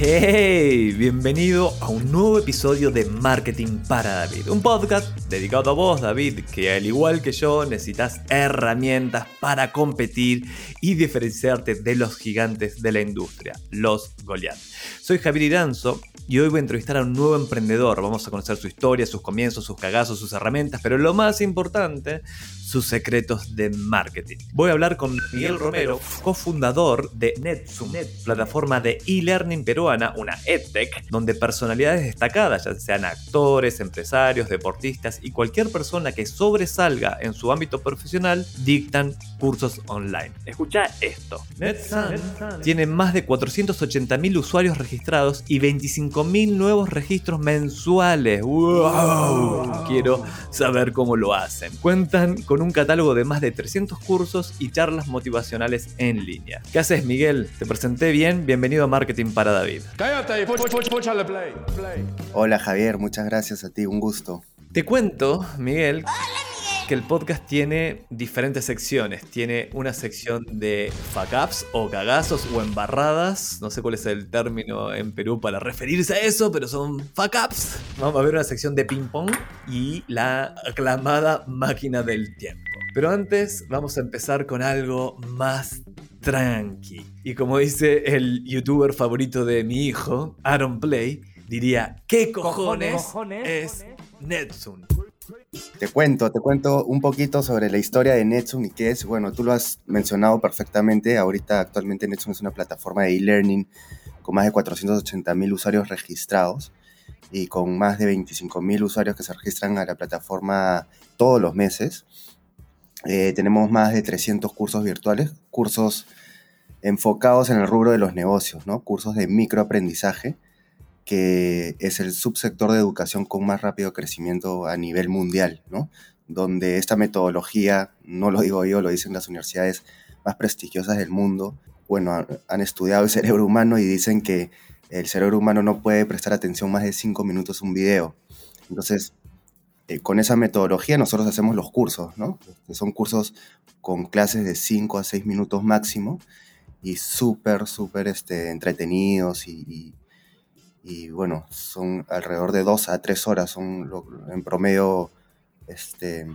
Hey, bienvenido a un nuevo episodio de Marketing para David, un podcast dedicado a vos, David, que al igual que yo necesitas herramientas para competir y diferenciarte de los gigantes de la industria, los Goliath. Soy Javier Iranzo y hoy voy a entrevistar a un nuevo emprendedor. Vamos a conocer su historia, sus comienzos, sus cagazos, sus herramientas, pero lo más importante, sus secretos de marketing. Voy a hablar con Miguel Romero, cofundador de NetZoom, plataforma de e-learning peruana, una EdTech, donde personalidades destacadas, ya sean actores, empresarios, deportistas y cualquier persona que sobresalga en su ámbito profesional, dictan cursos online. Escucha esto. NetZoom tiene más de 480.000 usuarios registrados y 25.000 nuevos registros mensuales. ¡Wow! Quiero saber cómo lo hacen. Cuentan con un catálogo de más de 300 cursos y charlas motivacionales en línea. ¿Qué haces, Miguel? ¿Te presenté bien? Bienvenido a Marketing para David. Hola, Javier. Muchas gracias a ti. Un gusto. Te cuento, Miguel, que el podcast tiene diferentes secciones. Tiene una sección de fuck ups o cagazos o embarradas. No sé cuál es el término en Perú para referirse a eso, pero son fuck ups. Vamos a ver una sección de ping pong y la aclamada máquina del tiempo. Pero antes vamos a empezar con algo más tranqui. Y como dice el youtuber favorito de mi hijo, Aaron Play, diría, ¿qué cojones, es Netsun? Te cuento, te cuento un poquito sobre la historia de Netsun y qué es. Bueno, tú lo has mencionado perfectamente. Ahorita actualmente Netsun es una plataforma de e-learning con más de 480 mil usuarios registrados y con más de 25 mil usuarios que se registran a la plataforma todos los meses. Eh, tenemos más de 300 cursos virtuales, cursos enfocados en el rubro de los negocios, ¿no? Cursos de microaprendizaje que es el subsector de educación con más rápido crecimiento a nivel mundial, ¿no? Donde esta metodología, no lo digo yo, lo dicen las universidades más prestigiosas del mundo, bueno, han estudiado el cerebro humano y dicen que el cerebro humano no puede prestar atención más de cinco minutos a un video. Entonces, eh, con esa metodología nosotros hacemos los cursos, ¿no? Son cursos con clases de 5 a 6 minutos máximo y súper, súper este, entretenidos y bueno, son alrededor de dos a tres horas, son en promedio este,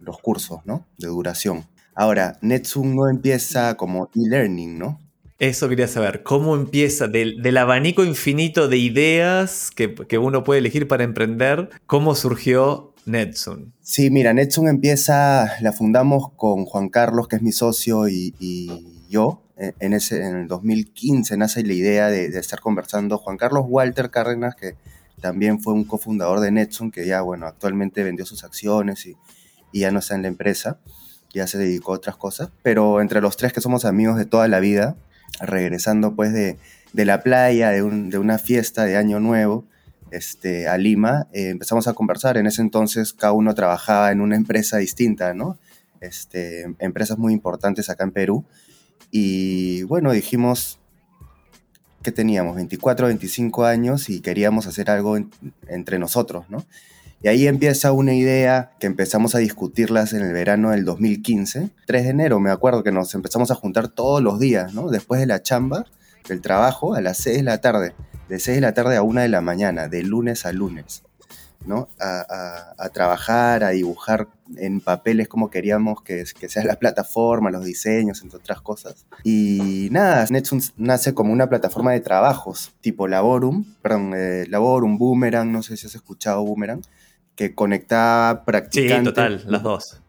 los cursos, ¿no? De duración. Ahora, NetZoom no empieza como e-learning, ¿no? Eso quería saber, ¿cómo empieza del, del abanico infinito de ideas que, que, uno puede elegir para emprender? ¿Cómo surgió NetZoom? Sí, mira, NetZoom empieza, la fundamos con Juan Carlos, que es mi socio, y, y yo, en, ese, en el 2015 nace la idea de, estar conversando Juan Carlos Walter Cárdenas, que también fue un cofundador de Netson, que ya, bueno, actualmente vendió sus acciones y, ya no está en la empresa, ya se dedicó a otras cosas, pero entre los tres que somos amigos de toda la vida, regresando pues de, la playa, de, una fiesta de Año Nuevo, este, a Lima, eh, empezamos a conversar. En ese entonces cada uno trabajaba en una empresa distinta, ¿no? Este, empresas muy importantes acá en Perú. Y bueno, dijimos que teníamos 24, 25 años y queríamos hacer algo entre nosotros, ¿no? Y ahí empieza una idea que empezamos a discutirlas en el verano del 2015. 3 de enero, me acuerdo que nos empezamos a juntar todos los días, ¿no? Después de la chamba, del trabajo, a las 6 de la tarde. De 6 de la tarde a 1 de la mañana, de lunes a lunes. ¿No? A, trabajar, a dibujar en papeles como queríamos que, que, sea la plataforma, los diseños, entre otras cosas. Y nada, Netsun nace como una plataforma de trabajos, tipo Laborum, perdón, eh, Laborum, Boomerang, no sé si has escuchado Boomerang, que conectaba practicantes. Sí, total, las dos.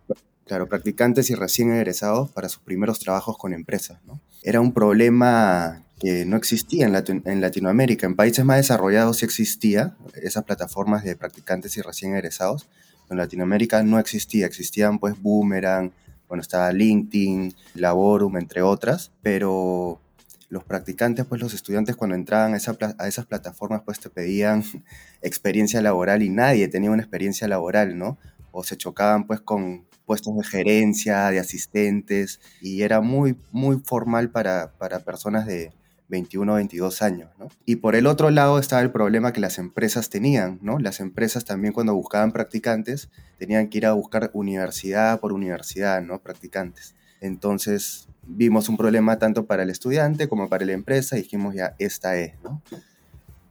Claro, practicantes y recién egresados para sus primeros trabajos con empresas, ¿no? Era un problema que no existía en, Latinoamérica. En países más desarrollados sí existía esas plataformas de practicantes y recién egresados. En Latinoamérica no existía, existían pues Boomerang, bueno, estaba LinkedIn, Laborum, entre otras, pero los practicantes, pues los estudiantes cuando entraban a, a, esas plataformas, pues te pedían experiencia laboral y nadie tenía una experiencia laboral, ¿no? O se chocaban pues con puestos de gerencia, de asistentes, y era muy, muy formal para, para personas de, 21, 22 años, ¿no? Y por el otro lado estaba el problema que las empresas tenían, ¿no? Las empresas también cuando buscaban practicantes tenían que ir a buscar universidad por universidad, ¿no? Practicantes. Entonces vimos un problema tanto para el estudiante como para la empresa y dijimos ya, esta es, ¿no?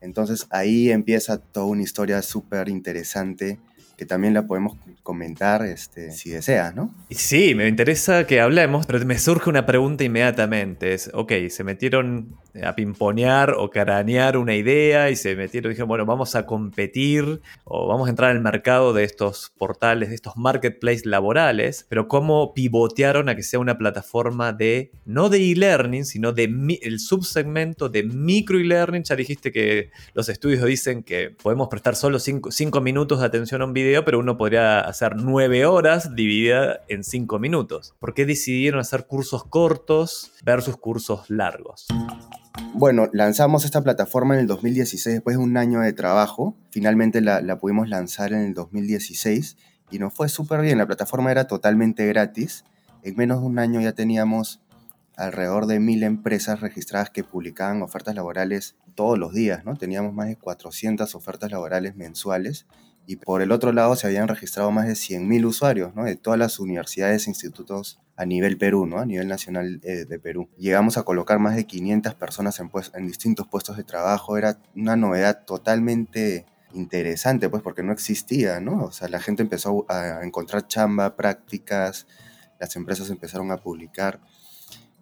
Entonces ahí empieza toda una historia súper interesante que también la podemos comentar este, si deseas, ¿no? Sí, me interesa que hablemos, pero me surge una pregunta inmediatamente. Es, ok, se metieron a pimponear o caranear una idea y se metieron dijeron, bueno, vamos a competir o vamos a entrar al mercado de estos portales, de estos marketplaces laborales, pero cómo pivotearon a que sea una plataforma de, no de e-learning, sino de el subsegmento de micro e-learning. Ya dijiste que los estudios dicen que podemos prestar solo 5 minutos de atención a un video, pero uno podría hacer 9 horas dividida en 5 minutos. ¿Por qué decidieron hacer cursos cortos versus cursos largos? Bueno, lanzamos esta plataforma en el 2016 después de un año de trabajo. Finalmente la, pudimos lanzar en el 2016 y nos fue súper bien. La plataforma era totalmente gratis. En menos de un año ya teníamos alrededor de mil empresas registradas que publicaban ofertas laborales todos los días, ¿no? Teníamos más de 400 ofertas laborales mensuales y por el otro lado se habían registrado más de 100.000 usuarios ¿no? de todas las universidades e institutos a nivel Perú, ¿no? a nivel nacional eh, de Perú. Llegamos a colocar más de 500 personas en, pues, en distintos puestos de trabajo, era una novedad totalmente interesante, pues porque no existía, ¿no? O sea, la gente empezó a encontrar chamba, prácticas, las empresas empezaron a publicar.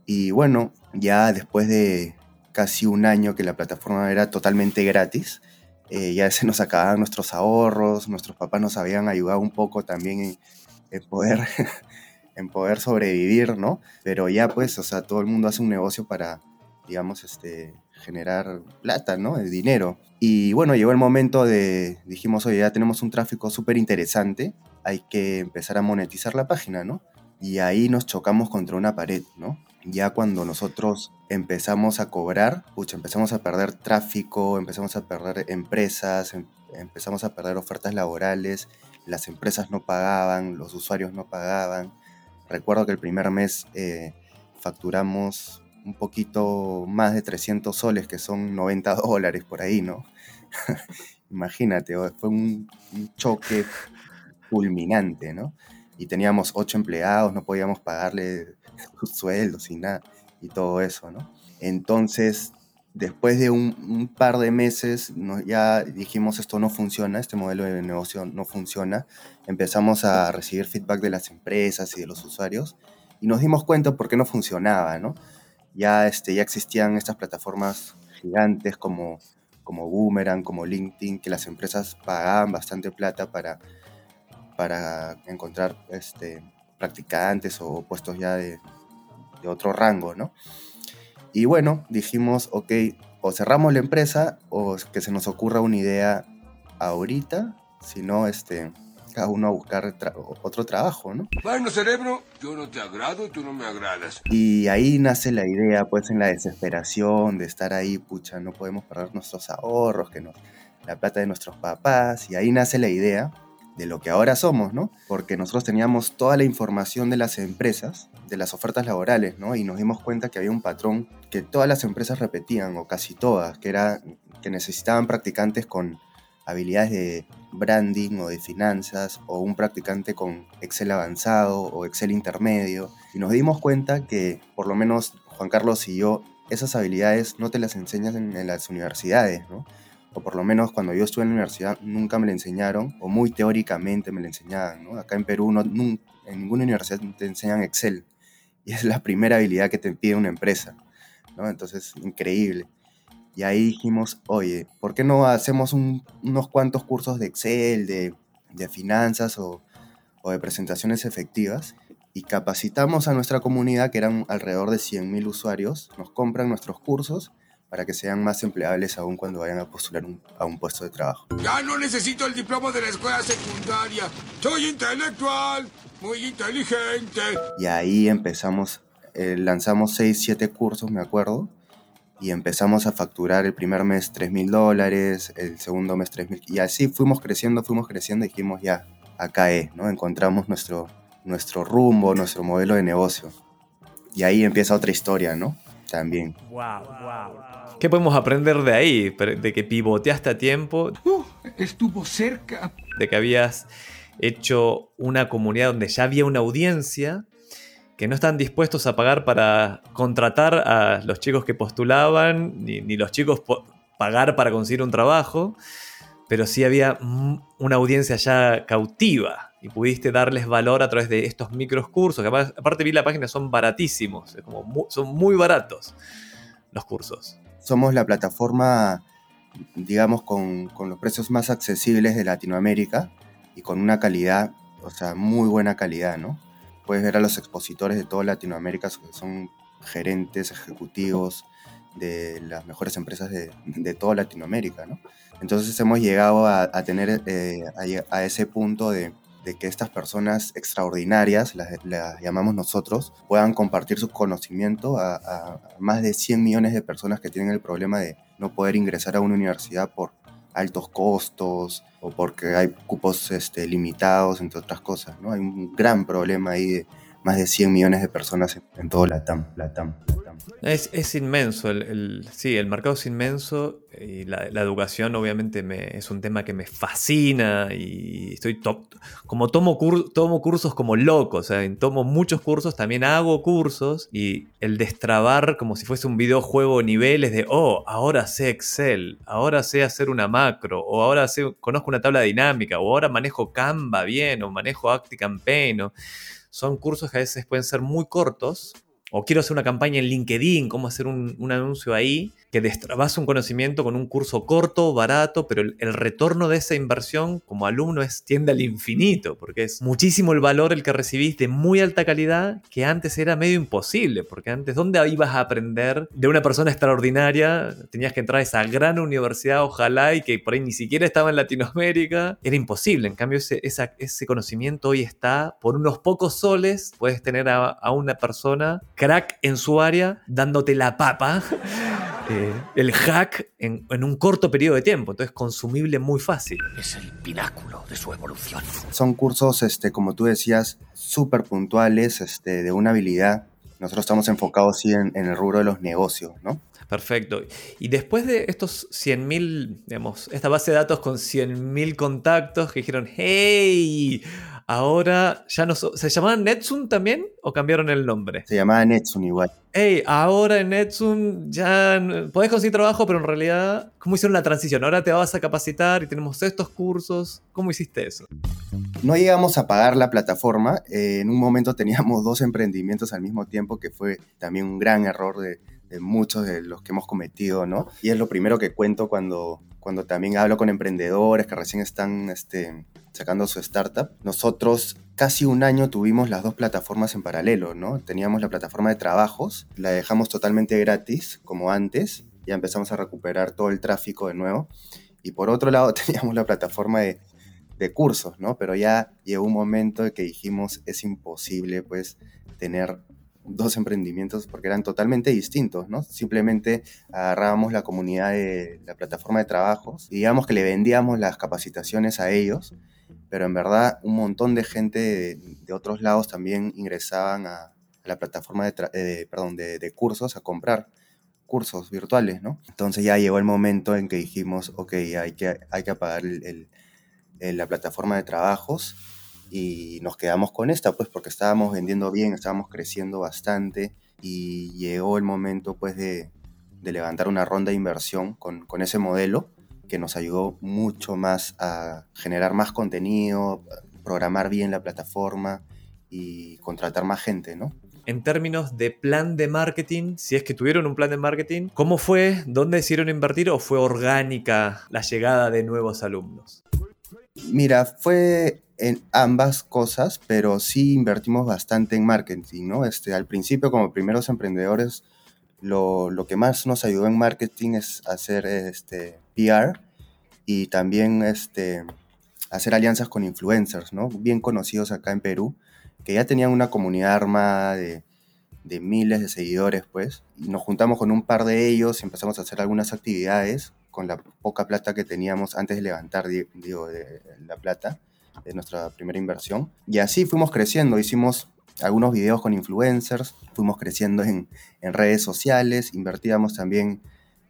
Y bueno, ya después de casi un año que la plataforma era totalmente gratis, eh, ya se nos acababan nuestros ahorros, nuestros papás nos habían ayudado un poco también en, poder, en poder sobrevivir, ¿no? Pero ya pues, o sea, todo el mundo hace un negocio para, digamos, este, generar plata, ¿no? El dinero. Y bueno, llegó el momento de, dijimos, oye, ya tenemos un tráfico súper interesante, hay que empezar a monetizar la página, ¿no? Y ahí nos chocamos contra una pared, ¿no? Ya cuando nosotros empezamos a cobrar, pucha, empezamos a perder tráfico, empezamos a perder empresas, em, empezamos a perder ofertas laborales, las empresas no pagaban, los usuarios no pagaban. Recuerdo que el primer mes eh, facturamos un poquito más de 300 soles, que son 90 dólares por ahí, ¿no? Imagínate, fue un, un choque fulminante, ¿no? Y teníamos ocho empleados, no podíamos pagarle sueldos y nada, y todo eso, ¿no? Entonces, después de un, par de meses, ya dijimos esto no funciona, este modelo de negocio no funciona, empezamos a recibir feedback de las empresas y de los usuarios, y nos dimos cuenta por qué no funcionaba, ¿no? Ya, este, ya existían estas plataformas gigantes como, como Boomerang, como LinkedIn, que las empresas pagaban bastante plata para, para encontrar este, practicantes o puestos ya de, de otro rango, ¿no? Y bueno, dijimos, ok, o cerramos la empresa o que se nos ocurra una idea ahorita, si no, este, cada uno a buscar otro trabajo, ¿no? Bueno, cerebro, yo no te agrado y tú no me agradas. Y ahí nace la idea, pues en la desesperación de estar ahí, pucha, no podemos perder nuestros ahorros, que no, la plata de nuestros papás, y ahí nace la idea de lo que ahora somos, ¿no? Porque nosotros teníamos toda la información de las empresas, de las ofertas laborales, ¿no? Y nos dimos cuenta que había un patrón que todas las empresas repetían, o casi todas, que era que necesitaban practicantes con habilidades de branding o de finanzas, o un practicante con Excel avanzado o Excel intermedio. Y nos dimos cuenta que, por lo menos Juan Carlos y yo, esas habilidades no te las enseñas en, en las universidades, ¿no? O por lo menos cuando yo estuve en la universidad nunca me la enseñaron, o muy teóricamente me la enseñaban. ¿no? Acá en Perú no, en ninguna universidad te enseñan Excel, y es la primera habilidad que te pide una empresa. ¿no? Entonces, increíble. Y ahí dijimos, oye, ¿por qué no hacemos unos cuantos cursos de Excel, de, de finanzas o, o, de presentaciones efectivas? Y capacitamos a nuestra comunidad, que eran alrededor de 100.000 usuarios, nos compran nuestros cursos para que sean más empleables aún cuando vayan a postular a un puesto de trabajo. Ya no necesito el diploma de la escuela secundaria. Soy intelectual, muy inteligente. Y ahí empezamos, eh, lanzamos 6, 7 cursos, me acuerdo, y empezamos a facturar el primer mes 3 mil dólares, el segundo mes 3 mil, y así fuimos creciendo, fuimos creciendo y dijimos ya, acá es, ¿no? Encontramos nuestro, nuestro rumbo, nuestro modelo de negocio. Y ahí empieza otra historia, ¿no? también. Wow, wow. ¿Qué podemos aprender de ahí? De que pivoteaste a tiempo. Uh, estuvo cerca. De que habías hecho una comunidad donde ya había una audiencia que no están dispuestos a pagar para contratar a los chicos que postulaban, ni, ni los chicos pagar para conseguir un trabajo, pero sí había una audiencia ya cautiva y pudiste darles valor a través de estos micros cursos, que aparte vi la página, son baratísimos, como son muy baratos los cursos. Somos la plataforma, digamos, con, con, los precios más accesibles de Latinoamérica y con una calidad, o sea, muy buena calidad, ¿no? Puedes ver a los expositores de toda Latinoamérica, que son gerentes, ejecutivos de las mejores empresas de, de toda Latinoamérica, ¿no? Entonces hemos llegado a, tener eh, a, ese punto de, que estas personas extraordinarias, las, llamamos nosotros, puedan compartir su conocimiento a, más de 100 millones de personas que tienen el problema de no poder ingresar a una universidad por altos costos o porque hay cupos este, limitados, entre otras cosas. ¿no? Hay un gran problema ahí de más de 100 millones de personas en, en todo Latam. Latam. Es, inmenso, el, sí, el mercado es inmenso y la, educación obviamente me, es un tema que me fascina y estoy como tomo, tomo cursos como loco, o sea, tomo muchos cursos, también hago cursos y el destrabar como si fuese un videojuego niveles de, oh, ahora sé Excel, ahora sé hacer una macro, o ahora sé, conozco una tabla dinámica, o ahora manejo Canva bien, o manejo ActiCampaign, o, son cursos que a veces pueden ser muy cortos o quiero hacer una campaña en LinkedIn, cómo hacer un, anuncio ahí, que destrabas un conocimiento con un curso corto, barato, pero el, retorno de esa inversión como alumno es tiende al infinito, porque es muchísimo el valor el que recibís de muy alta calidad que antes era medio imposible, porque antes, ¿dónde ibas a aprender de una persona extraordinaria? Tenías que entrar a esa gran universidad, ojalá, y que por ahí ni siquiera estaba en Latinoamérica. Era imposible, en cambio ese, ese conocimiento hoy está, por unos pocos soles, puedes tener a, a una persona crack en su área dándote la papa, eh, el hack en, un corto periodo de tiempo, entonces consumible muy fácil. Es el pináculo de su evolución. Son cursos, este, como tú decías, súper puntuales, este, de una habilidad. Nosotros estamos enfocados sí, en, el rubro de los negocios, ¿no? Perfecto. Y después de estos 100.000, digamos, esta base de datos con 100.000 contactos que dijeron, hey, Ahora ya no ¿Se llamaban Netsun también o cambiaron el nombre? Se llamaba Netsun igual. Hey, ahora en Netsun ya podés conseguir trabajo, pero en realidad, ¿cómo hicieron la transición? Ahora te vas a capacitar y tenemos estos cursos. ¿Cómo hiciste eso? No llegamos a pagar la plataforma. Eh, en un momento teníamos dos emprendimientos al mismo tiempo, que fue también un gran error de, de muchos de los que hemos cometido, ¿no? Y es lo primero que cuento cuando, cuando también hablo con emprendedores que recién están este, sacando su startup. Nosotros casi un año tuvimos las dos plataformas en paralelo, ¿no? Teníamos la plataforma de trabajos, la dejamos totalmente gratis, como antes, ya empezamos a recuperar todo el tráfico de nuevo. Y por otro lado teníamos la plataforma de, de cursos, ¿no? Pero ya llegó un momento en que dijimos, es imposible, pues, tener dos emprendimientos porque eran totalmente distintos, ¿no? Simplemente agarrábamos la comunidad de la plataforma de trabajos y digamos que le vendíamos las capacitaciones a ellos, pero en verdad un montón de gente de, otros lados también ingresaban a, la plataforma de, perdón, de, cursos a comprar cursos virtuales, ¿no? Entonces ya llegó el momento en que dijimos, ok, hay que, hay que apagar la plataforma de trabajos y nos quedamos con esta, pues porque estábamos vendiendo bien, estábamos creciendo bastante y llegó el momento pues de, levantar una ronda de inversión con, ese modelo que nos ayudó mucho más a generar más contenido, programar bien la plataforma y contratar más gente, ¿no? En términos de plan de marketing, si es que tuvieron un plan de marketing, ¿cómo fue? ¿Dónde decidieron invertir o fue orgánica la llegada de nuevos alumnos? Mira, fue en ambas cosas, pero sí invertimos bastante en marketing, ¿no? Este, al principio, como primeros emprendedores, lo, lo que más nos ayudó en marketing es hacer este, PR y también este, hacer alianzas con influencers, ¿no? Bien conocidos acá en Perú, que ya tenían una comunidad armada de, de miles de seguidores, pues. Y nos juntamos con un par de ellos y empezamos a hacer algunas actividades con la poca plata que teníamos antes de levantar, digo, de la plata de nuestra primera inversión. Y así fuimos creciendo, hicimos algunos videos con influencers, fuimos creciendo en, en redes sociales, invertíamos también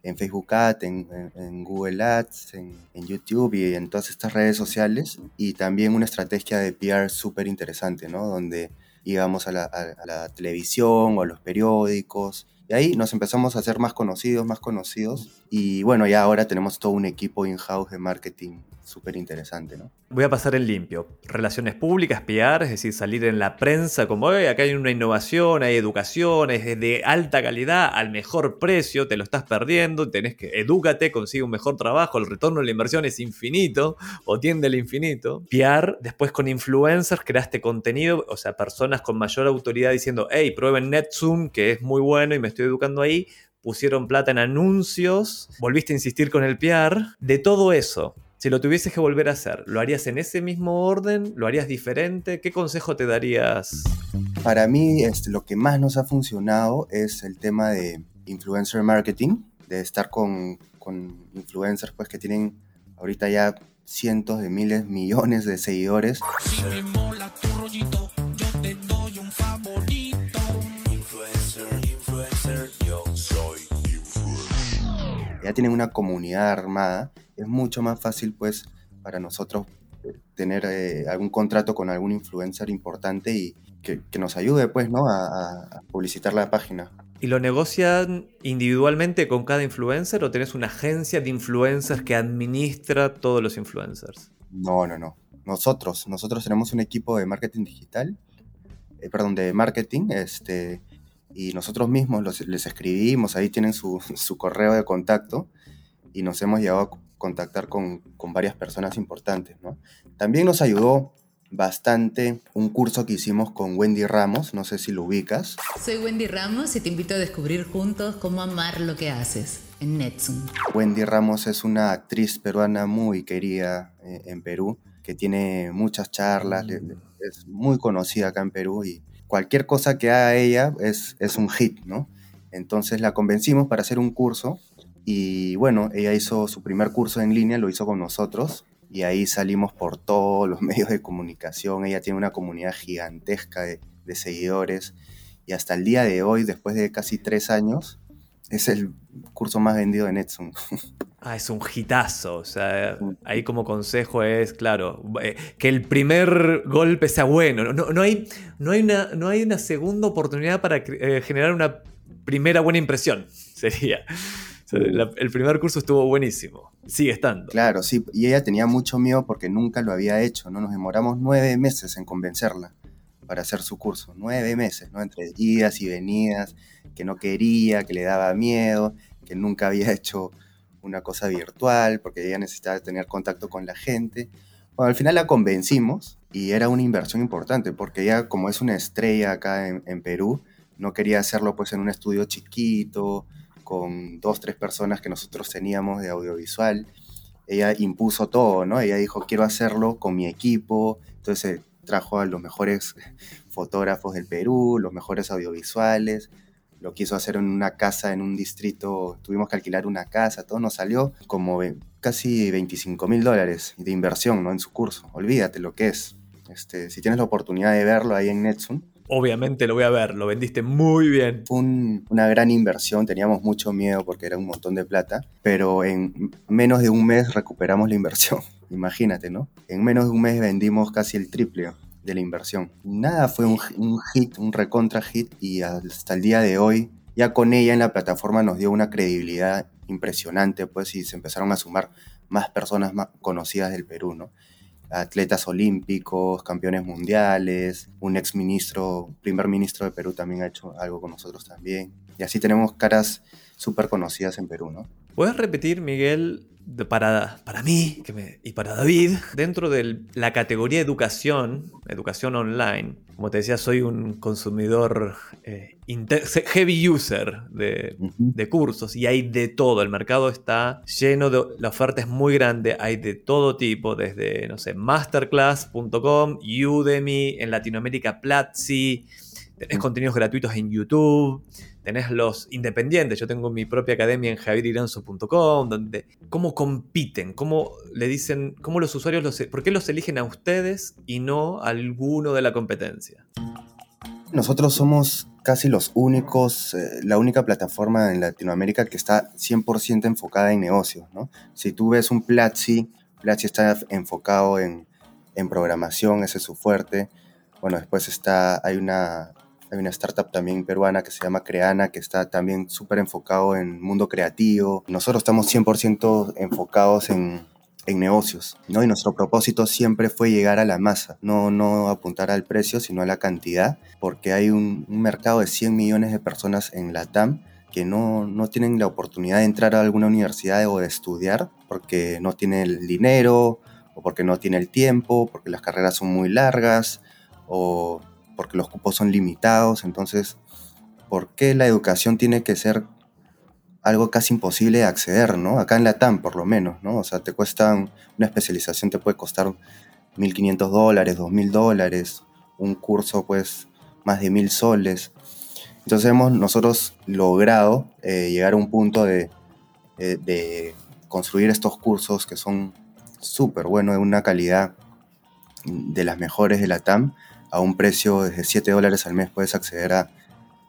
en Facebook Ads, en, Google Ads, en, YouTube y en todas estas redes sociales. Y también una estrategia de PR súper interesante, ¿no? Donde íbamos a la, a la, televisión o a los periódicos. Y ahí nos empezamos a hacer más conocidos, más conocidos. Y bueno, ya ahora tenemos todo un equipo in-house de marketing súper interesante, ¿no? Voy a pasar en limpio. Relaciones públicas, PR, es decir, salir en la prensa como, acá hay una innovación, hay educación, es de alta calidad, al mejor precio, te lo estás perdiendo, tenés que, edúcate, consigue un mejor trabajo, el retorno de la inversión es infinito, o tiende al infinito. PR, después con influencers, creaste contenido, o sea, personas con mayor autoridad diciendo, hey, prueben NetZoom, que es muy bueno y me estoy educando ahí, pusieron plata en anuncios, volviste a insistir con el PR, de todo eso. Si lo tuvieses que volver a hacer, ¿lo harías en ese mismo orden? ¿Lo harías diferente? ¿Qué consejo te darías? Para mí, este, lo que más nos ha funcionado es el tema de influencer marketing, de estar con, con influencers pues, que tienen ahorita ya cientos de miles, millones de seguidores. Ya tienen una comunidad armada es mucho más fácil pues para nosotros eh, tener eh, algún contrato con algún influencer importante y que, nos ayude pues no a, publicitar la página. ¿Y lo negocian individualmente con cada influencer o tenés una agencia de influencers que administra todos los influencers? No, no, no. Nosotros, nosotros tenemos un equipo de marketing digital, eh, perdón, de marketing, este, y nosotros mismos les escribimos, ahí tienen su, su correo de contacto y nos hemos llevado contactar con, varias personas importantes. ¿no? También nos ayudó bastante un curso que hicimos con Wendy Ramos, no sé si lo ubicas. Soy Wendy Ramos y te invito a descubrir juntos cómo amar lo que haces en Netzoom. Wendy Ramos es una actriz peruana muy querida eh, en Perú, que tiene muchas charlas, es muy conocida acá en Perú y cualquier cosa que haga ella es, es un hit, ¿no? Entonces la convencimos para hacer un curso y bueno, ella hizo su primer curso en línea, lo hizo con nosotros y ahí salimos por todos los medios de comunicación. Ella tiene una comunidad gigantesca de, seguidores y hasta el día de hoy, después de casi tres años, es el curso más vendido de Netsun. Ah, es un hitazo. O sea, ahí como consejo es, claro, eh, que el primer golpe sea bueno. No, no, hay, no, hay, una, no hay una segunda oportunidad para eh, generar una primera buena impresión. Sería el primer curso estuvo buenísimo. Sigue estando. Claro, sí. Y ella tenía mucho miedo porque nunca lo había hecho, ¿no? Nos demoramos nueve meses en convencerla para hacer su curso. Nueve meses, ¿no? Entre idas y venidas, que no quería, que le daba miedo, que nunca había hecho una cosa virtual porque ella necesitaba tener contacto con la gente. Bueno, al final la convencimos y era una inversión importante porque ella, como es una estrella acá en, en Perú, no quería hacerlo pues en un estudio chiquito, con dos, tres personas que nosotros teníamos de audiovisual. Ella impuso todo, ¿no? Ella dijo, quiero hacerlo con mi equipo. Entonces trajo a los mejores fotógrafos del Perú, los mejores audiovisuales. Lo quiso hacer en una casa, en un distrito. Tuvimos que alquilar una casa. Todo nos salió como casi 25 mil dólares de inversión, ¿no? En su curso. Olvídate lo que es. Este, si tienes la oportunidad de verlo ahí en Netsun, obviamente lo voy a ver, lo vendiste muy bien. Fue una gran inversión, teníamos mucho miedo porque era un montón de plata, pero en menos de un mes recuperamos la inversión, imagínate, ¿no? En menos de un mes vendimos casi el triple de la inversión. Nada, fue un, hit, un recontra hit y hasta el día de hoy, ya con ella en la plataforma nos dio una credibilidad impresionante, pues, y se empezaron a sumar más personas más conocidas del Perú, ¿no? atletas olímpicos, campeones mundiales, un ex ministro, primer ministro de Perú también ha hecho algo con nosotros también. Y así tenemos caras súper conocidas en Perú, ¿no? ¿Puedes repetir, Miguel, para, para mí y para David, dentro de la categoría educación, educación online, como te decía, soy un consumidor eh, heavy user de, de, cursos y hay de todo. El mercado está lleno de. La oferta es muy grande, hay de todo tipo, desde, no sé, masterclass.com, Udemy, en Latinoamérica Platzi, tenés contenidos gratuitos en YouTube tenés los independientes, yo tengo mi propia academia en javieriranzo.com, donde cómo compiten, cómo le dicen, cómo los usuarios los, por qué los eligen a ustedes y no a alguno de la competencia. Nosotros somos casi los únicos, eh, la única plataforma en Latinoamérica que está 100% enfocada en negocios, ¿no? Si tú ves un Platzi, Platzi está enfocado en, en programación, ese es su fuerte. Bueno, después está, hay una, hay una startup también peruana que se llama Creana, que está también súper enfocado en mundo creativo. Nosotros estamos 100% enfocados en, en negocios, ¿no? Y nuestro propósito siempre fue llegar a la masa, no, no apuntar al precio, sino a la cantidad, porque hay un, mercado de 100 millones de personas en la TAM que no, no, tienen la oportunidad de entrar a alguna universidad o de estudiar porque no tienen el dinero o porque no tiene el tiempo, porque las carreras son muy largas o porque los cupos son limitados. Entonces, ¿por qué la educación tiene que ser algo casi imposible de acceder, ¿no? Acá en la TAM, por lo menos, ¿no? O sea, te cuesta una especialización, te puede costar 1.500 dólares, 2.000 dólares, un curso, pues, más de 1.000 soles. Entonces hemos nosotros logrado eh, llegar a un punto de, eh, de construir estos cursos que son súper buenos, de una calidad de las mejores de la TAM, a un precio de 7 dólares al mes puedes acceder a,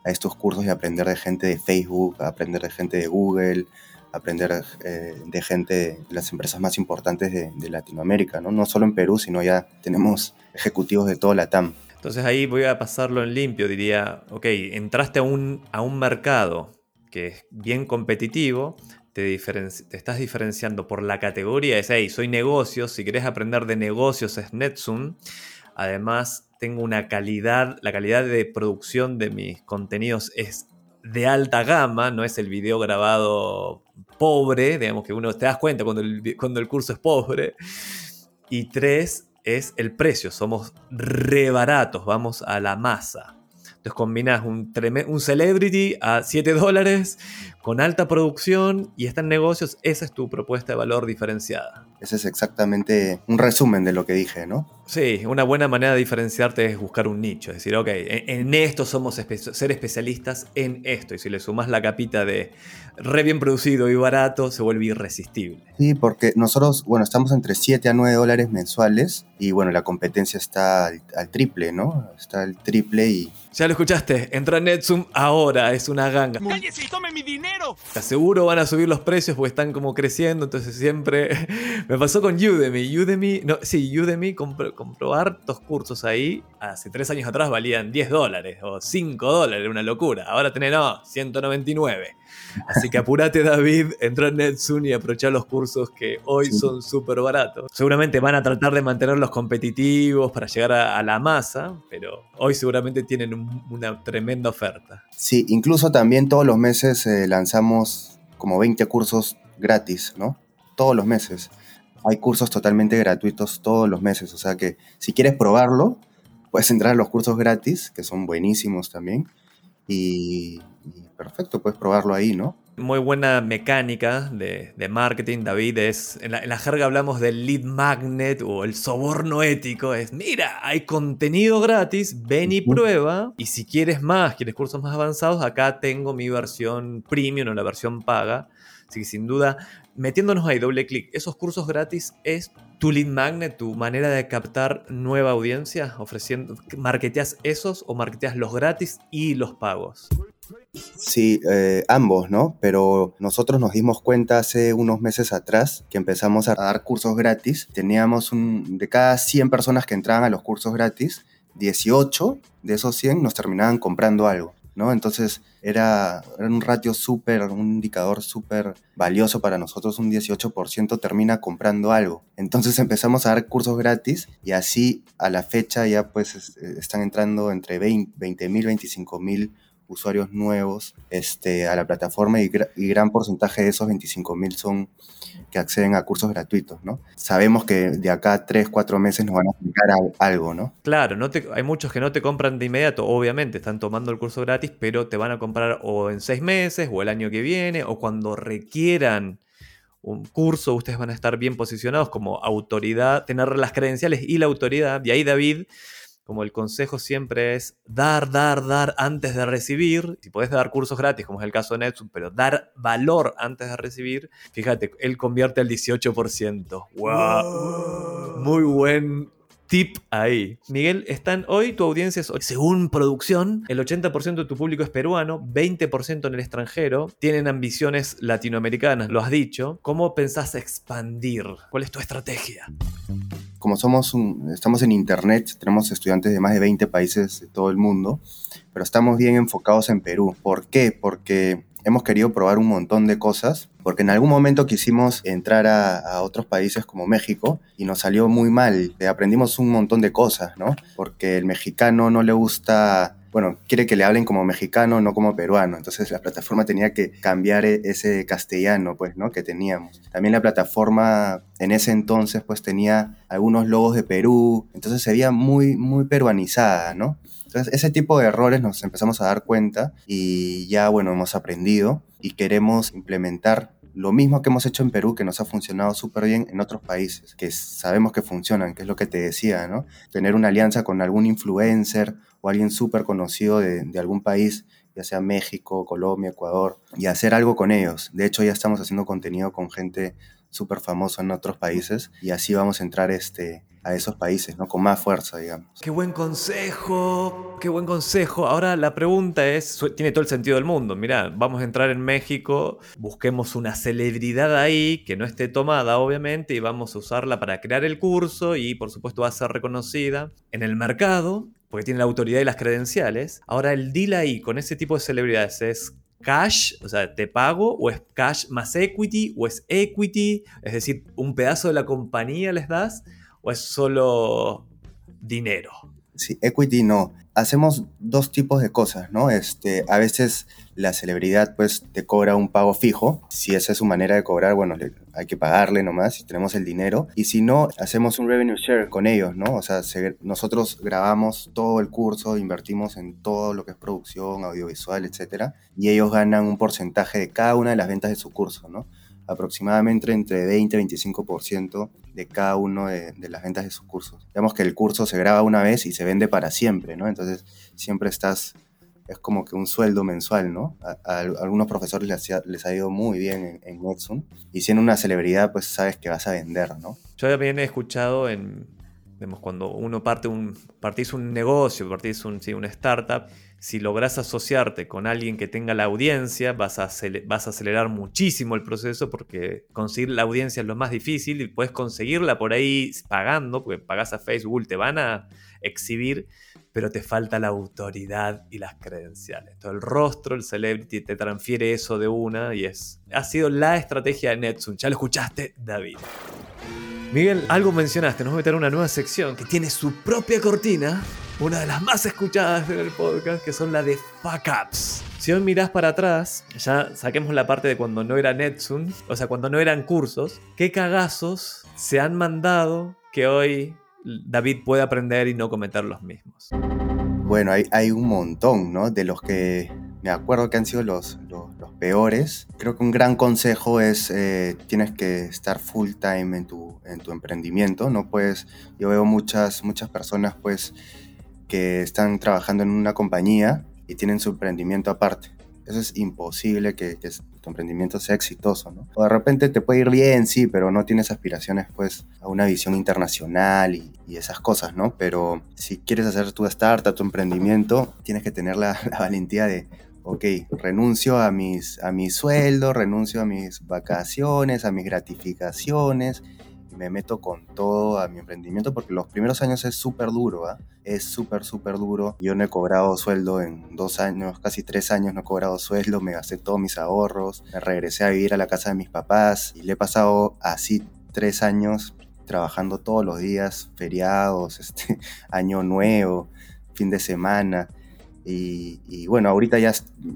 estos cursos y aprender de gente de Facebook, aprender de gente de Google, aprender eh, de gente de las empresas más importantes de, Latinoamérica, ¿no? no solo en Perú, sino ya tenemos ejecutivos de toda la TAM. Entonces ahí voy a pasarlo en limpio, diría, ok, entraste a un, a un mercado que es bien competitivo, te, te, estás diferenciando por la categoría, es, hey, soy negocios, si querés aprender de negocios es NetZoom, además tengo una calidad, la calidad de producción de mis contenidos es de alta gama, no es el video grabado pobre, digamos que uno te das cuenta cuando el, cuando el curso es pobre. Y tres, es el precio, somos re baratos, vamos a la masa. Entonces combinas un, un celebrity a 7 dólares con alta producción y está en negocios, esa es tu propuesta de valor diferenciada. Ese es exactamente un resumen de lo que dije, ¿no? Sí, una buena manera de diferenciarte es buscar un nicho, es decir, ok, en, esto somos ser especialistas en esto, y si le sumas la capita de re bien producido y barato, se vuelve irresistible. Sí, porque nosotros, bueno, estamos entre 7 a 9 dólares mensuales y bueno, la competencia está al, triple, ¿no? Está al triple y... Ya lo escuchaste, entra Netsum ahora, es una ganga. ¡Cállese y tome mi dinero! Te aseguro van a subir los precios porque están como creciendo, entonces siempre... Me pasó con Udemy, Udemy, sí, Udemy compró comprobar estos cursos ahí, hace tres años atrás valían 10 dólares o 5 dólares, una locura. Ahora tenés, no, 199. Así que apúrate, David, entra en NetZoom y aprovecha los cursos que hoy son súper baratos. Seguramente van a tratar de mantenerlos competitivos para llegar a, la masa, pero hoy seguramente tienen una tremenda oferta. Sí, incluso también todos los meses eh, lanzamos como 20 cursos gratis, ¿no? Todos los meses. Hay cursos totalmente gratuitos todos los meses, o sea que si quieres probarlo, puedes entrar a los cursos gratis, que son buenísimos también, y, perfecto, puedes probarlo ahí, ¿no? Muy buena mecánica de, marketing, David. Es, en la, jerga hablamos del lead magnet o el soborno ético. Es, mira, hay contenido gratis, ven y prueba. Y si quieres más, quieres cursos más avanzados, acá tengo mi versión premium o la versión paga. Así que sin duda metiéndonos ahí, doble clic, esos cursos gratis es tu lead magnet, tu manera de captar nueva audiencia, ofreciendo, marketeas esos o marketeas los gratis y los pagos. Sí, eh, ambos, ¿no? Pero nosotros nos dimos cuenta hace unos meses atrás que empezamos a dar cursos gratis. Teníamos un, de cada 100 personas que entraban a los cursos gratis, 18 de esos 100 nos terminaban comprando algo. ¿no? Entonces era, un ratio súper, un indicador súper valioso para nosotros, un 18% termina comprando algo. Entonces empezamos a dar cursos gratis y así a la fecha ya pues están entrando entre 20 mil, 25 mil usuarios nuevos este, a la plataforma y, gran porcentaje de esos 25 mil son que acceden a cursos gratuitos, ¿no? Sabemos que de acá a 3, 4 meses nos van a aplicar algo, ¿no? Claro, hay muchos que no te compran de inmediato, obviamente, están tomando el curso gratis, pero te van a comprar o en 6 meses o el año que viene o cuando requieran un curso, ustedes van a estar bien posicionados como autoridad, tener las credenciales y la autoridad. Y ahí David como el consejo siempre es dar, dar, dar antes de recibir. Si puedes dar cursos gratis, como es el caso de Netsun, pero dar valor antes de recibir, fíjate, él convierte al 18%. ¡Wow! Muy buen tip ahí. Miguel, están hoy tu audiencia es, según producción, el 80% de tu público es peruano, 20% en el extranjero, tienen ambiciones latinoamericanas, lo has dicho. ¿Cómo pensás expandir? ¿Cuál es tu estrategia? Como somos estamos en internet, tenemos estudiantes de más de 20 países de todo el mundo, pero estamos bien enfocados en Perú. ¿Por qué? Porque hemos querido probar un montón de cosas, porque en algún momento quisimos entrar a, otros países como México y nos salió muy mal. Eh, aprendimos un montón de cosas, ¿no? Porque el mexicano no le gusta bueno, quiere que le hablen como mexicano, no como peruano. Entonces la plataforma tenía que cambiar e, ese castellano, pues, ¿no? Que teníamos. También la plataforma en ese entonces, pues, tenía algunos logos de Perú. Entonces se veía muy, muy peruanizada, ¿no? Entonces, ese tipo de errores nos empezamos a dar cuenta y ya, bueno, hemos aprendido y queremos implementar lo mismo que hemos hecho en Perú, que nos ha funcionado súper bien en otros países, que sabemos que funcionan, que es lo que te decía, ¿no? Tener una alianza con algún influencer o alguien súper conocido de, de, algún país, ya sea México, Colombia, Ecuador, y hacer algo con ellos. De hecho, ya estamos haciendo contenido con gente súper famosa en otros países y así vamos a entrar este, a esos países, ¿no? Con más fuerza, digamos. Qué buen consejo, qué buen consejo. Ahora la pregunta es, tiene todo el sentido del mundo. Mira, vamos a entrar en México, busquemos una celebridad ahí que no esté tomada, obviamente, y vamos a usarla para crear el curso y por supuesto va a ser reconocida en el mercado porque tiene la autoridad y las credenciales. Ahora el deal ahí con ese tipo de celebridades es cash, o sea, te pago, o es cash más equity, o es equity, es decir, un pedazo de la compañía les das, o es solo dinero? Sí, equity no. Hacemos dos tipos de cosas, ¿no? Este, a veces la celebridad pues te cobra un pago fijo. Si esa es su manera de cobrar, bueno, hay que pagarle nomás si tenemos el dinero. Y si no, hacemos un revenue share con ellos, ¿no? O sea, nosotros grabamos todo el curso, invertimos en todo lo que es producción, audiovisual, etcétera, y ellos ganan un porcentaje de cada una de las ventas de su curso, ¿no? Aproximadamente entre 20 y 25% de cada uno de, las ventas de sus cursos. Digamos que el curso se graba una vez y se vende para siempre, ¿no? Entonces siempre estás, es como que un sueldo mensual, ¿no? A, algunos profesores les ha, les ha, ido muy bien en, en y siendo una celebridad, pues sabes que vas a vender, ¿no? Yo también he escuchado en, cuando uno parte un, partís un negocio, partís un, sí, una startup, si logras asociarte con alguien que tenga la audiencia, vas a, vas a acelerar muchísimo el proceso porque conseguir la audiencia es lo más difícil y puedes conseguirla por ahí pagando, porque pagas a Facebook, te van a exhibir, pero te falta la autoridad y las credenciales. Todo el rostro, el celebrity te transfiere eso de una y es ha sido la estrategia de Netsun. Ya lo escuchaste, David. Miguel, algo mencionaste, nos vamos a meter una nueva sección que tiene su propia cortina, una de las más escuchadas en el podcast, que son la de fuck ups. Si hoy mirás para atrás, ya saquemos la parte de cuando no era Netsun, o sea, cuando no eran cursos, ¿qué cagazos se han mandado que hoy David puede aprender y no cometer los mismos? Bueno, hay, hay un montón, ¿no? De los que me acuerdo que han sido los, los, peores. Creo que un gran consejo es eh, tienes que estar full time en tu, en tu emprendimiento. No puedes, yo veo muchas, muchas personas pues que están trabajando en una compañía y tienen su emprendimiento aparte. Eso es imposible que, tu emprendimiento sea exitoso, ¿no? O de repente te puede ir bien, sí, pero no tienes aspiraciones, pues, a una visión internacional y, esas cosas, ¿no? Pero si quieres hacer tu startup, tu emprendimiento, tienes que tener la valentía de, ok, renuncio a mis, a mi sueldo, renuncio a mis vacaciones, a mis gratificaciones, me meto con todo a mi emprendimiento porque los primeros años es súper duro, ¿ah? es súper, súper duro. Yo no he cobrado sueldo en dos años, casi tres años no he cobrado sueldo, me gasté todos mis ahorros, me regresé a vivir a la casa de mis papás y le he pasado así tres años trabajando todos los días, feriados, este, año nuevo, fin de semana. Y, bueno, ahorita ya,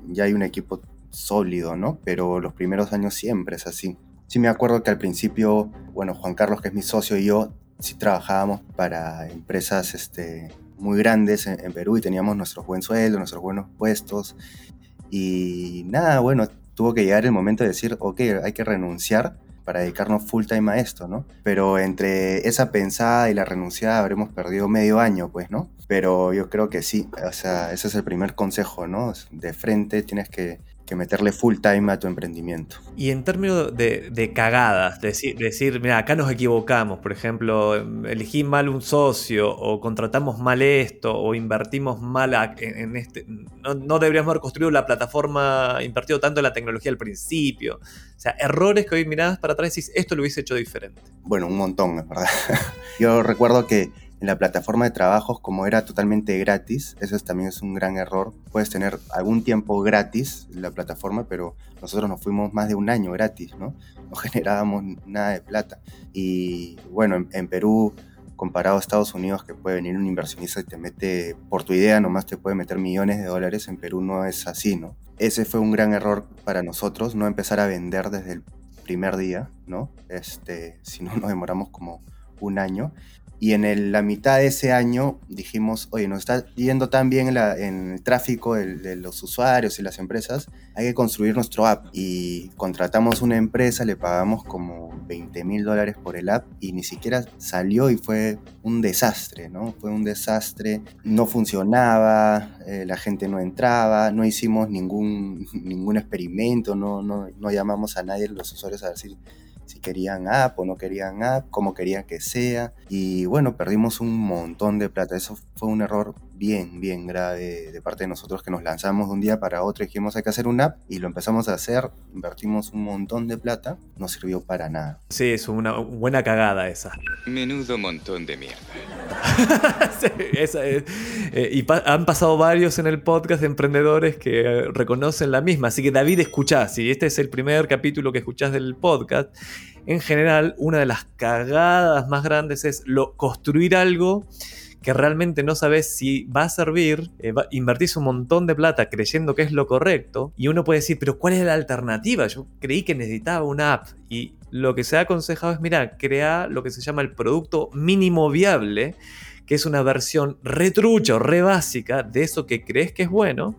ya hay un equipo sólido, ¿no? Pero los primeros años siempre es así. Sí me acuerdo que al principio, bueno, Juan Carlos, que es mi socio, y yo sí trabajábamos para empresas este, muy grandes en, Perú y teníamos nuestro buen sueldo, nuestros buenos puestos. Y nada, bueno, tuvo que llegar el momento de decir, ok, hay que renunciar para dedicarnos full time a esto, ¿no? Pero entre esa pensada y la renunciada habremos perdido medio año, pues, ¿no? Pero yo creo que sí, o sea, ese es el primer consejo, ¿no? De frente tienes que que meterle full time a tu emprendimiento. Y en términos de, cagadas, decir, decir, mira, acá nos equivocamos, por ejemplo, elegí mal un socio, o contratamos mal esto, o invertimos mal en, este. No, deberíamos haber construido la plataforma, invertido tanto en la tecnología al principio. O sea, errores que hoy mirás para atrás y decís, esto lo hubiese hecho diferente. Bueno, un montón, es verdad. Yo recuerdo que en la plataforma de trabajos, como era totalmente gratis, eso también es un gran error. Puedes tener algún tiempo gratis en la plataforma, pero nosotros nos fuimos más de un año gratis, ¿no? No generábamos nada de plata. Y bueno, en, Perú, comparado a Estados Unidos, que puede venir un inversionista y te mete, por tu idea nomás te puede meter millones de dólares, en Perú no es así, ¿no? Ese fue un gran error para nosotros, no empezar a vender desde el primer día, ¿no? Este, si no nos demoramos como un año y en la mitad de ese año dijimos, oye, nos está yendo tan bien en, el tráfico de, los usuarios y las empresas, hay que construir nuestro app. Y contratamos una empresa, le pagamos como 20 mil dólares por el app y ni siquiera salió y fue un desastre, ¿no? Fue un desastre, no funcionaba, eh, la gente no entraba, no hicimos ningún, ningún experimento, no, no, no llamamos a nadie, los usuarios a decir si querían app o no querían app, cómo querían que sea. Y bueno, perdimos un montón de plata. Eso fue un error bien, bien grave de parte de nosotros que nos lanzamos de un día para otro y dijimos hay que hacer una app y lo empezamos a hacer, invertimos un montón de plata, no sirvió para nada. Sí, es una buena cagada esa. Menudo montón de mierda. sí, esa es. Eh, y han pasado varios en el podcast de emprendedores que reconocen la misma. Así que David, escuchá, si este es el primer capítulo que escuchás del podcast, en general, una de las cagadas más grandes es lo, construir algo que realmente no sabes si va a servir, eh, invertís un montón de plata creyendo que es lo correcto y uno puede decir, pero ¿cuál es la alternativa? Yo creí que necesitaba una app y lo que se ha aconsejado es, mira, crea lo que se llama el producto mínimo viable, que es una versión retrucha o re básica de eso que crees que es bueno,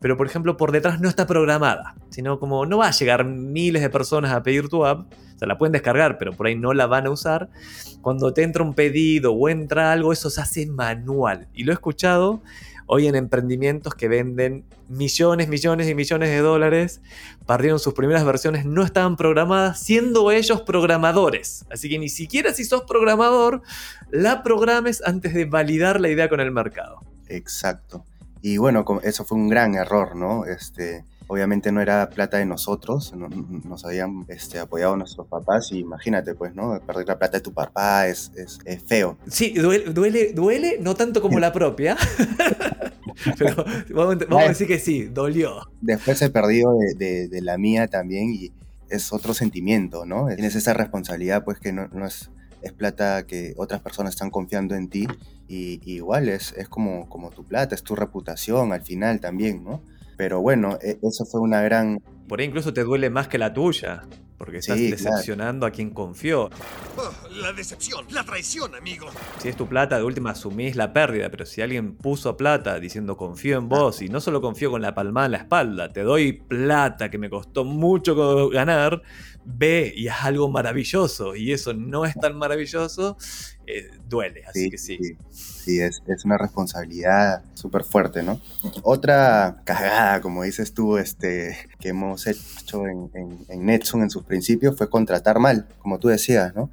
pero por ejemplo por detrás no está programada, sino como no va a llegar miles de personas a pedir tu app, o sea, la pueden descargar, pero por ahí no la van a usar. Cuando te entra un pedido o entra algo, eso se hace manual. Y lo he escuchado hoy en emprendimientos que venden millones, millones y millones de dólares, perdieron sus primeras versiones, no estaban programadas, siendo ellos programadores. Así que ni siquiera si sos programador, la programes antes de validar la idea con el mercado. Exacto. Y bueno, eso fue un gran error, ¿no? Este, obviamente no era plata de nosotros, nos habían este, apoyado nuestros papás y imagínate, pues, ¿no? Perder la plata de tu papá es, es, feo. Sí, duele, duele, no tanto como la propia, pero vamos, a decir que sí, dolió. Después he perdido de, de, la mía también y es otro sentimiento, ¿no? Tienes esa responsabilidad, pues, que no, no es es plata que otras personas están confiando en ti y, igual es, es como, como tu plata, es tu reputación al final también, ¿no? Pero bueno, e, eso fue una gran... Por ahí incluso te duele más que la tuya, porque estás decepcionando a quien confió. Oh, la decepción, la traición, amigo. Si es tu plata, de última asumís la pérdida, pero si alguien puso plata diciendo confío en vos y no solo confío con la palmada en la espalda, te doy plata que me costó mucho ganar, ve y es algo maravilloso y eso no es tan maravilloso, eh, duele, así que sí. Sí, es, una responsabilidad súper fuerte, ¿no? Otra cagada, como dices tú, este, que hemos hecho en, en, en Netsun en sus principios fue contratar mal, como tú decías, ¿no?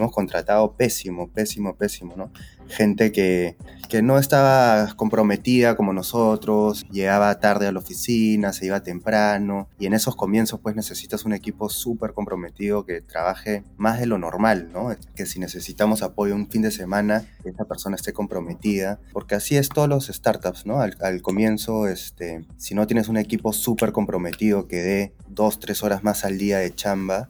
Hemos contratado pésimo, pésimo, pésimo, ¿no? Gente que, que no estaba comprometida como nosotros, llegaba tarde a la oficina, se iba temprano, y en esos comienzos pues necesitas un equipo súper comprometido que trabaje más de lo normal, ¿no? Que si necesitamos apoyo un fin de semana, esa persona esté comprometida, porque así es todos los startups, ¿no? Al, al comienzo, este, si no tienes un equipo súper comprometido que dé dos, tres horas más al día de chamba,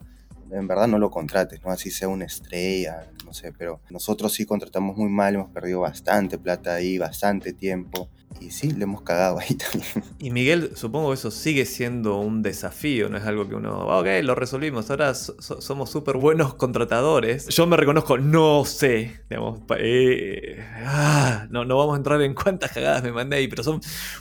en verdad no lo contrates, ¿no? Así sea una estrella, no sé, pero nosotros sí contratamos muy mal, hemos perdido bastante plata ahí, bastante tiempo. Y sí, le hemos cagado ahí también. Y Miguel, supongo que eso sigue siendo un desafío, no es algo que uno, ok, lo resolvimos, ahora so- so- somos súper buenos contratadores. Yo me reconozco, no sé, digamos, eh, ah, no, no vamos a entrar en cuántas cagadas me mandé ahí, pero son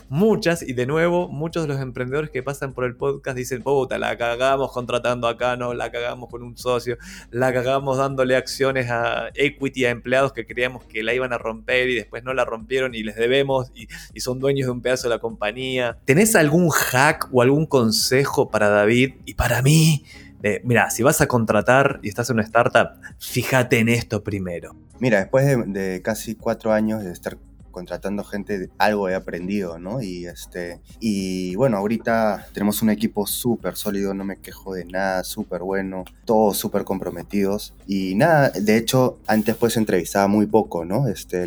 muchas y de nuevo, muchos de los emprendedores que pasan por el podcast dicen, puta, la cagamos contratando acá, no, la cagamos con un socio, la cagamos dándole acciones a equity a empleados que creíamos que la iban a romper y después no la rompieron y les debemos y, y son dueños de un pedazo de la compañía. ¿Tenés algún hack o algún consejo para David y para mí? De, mira, si vas a contratar y estás en una startup, fíjate en esto primero. Mira, después de, de casi cuatro años de estar contratando gente, algo he aprendido, ¿no? Y, este, y bueno, ahorita tenemos un equipo súper sólido, no me quejo de nada, súper bueno, todos súper comprometidos. Y nada, de hecho, antes pues entrevistaba muy poco, ¿no? Este,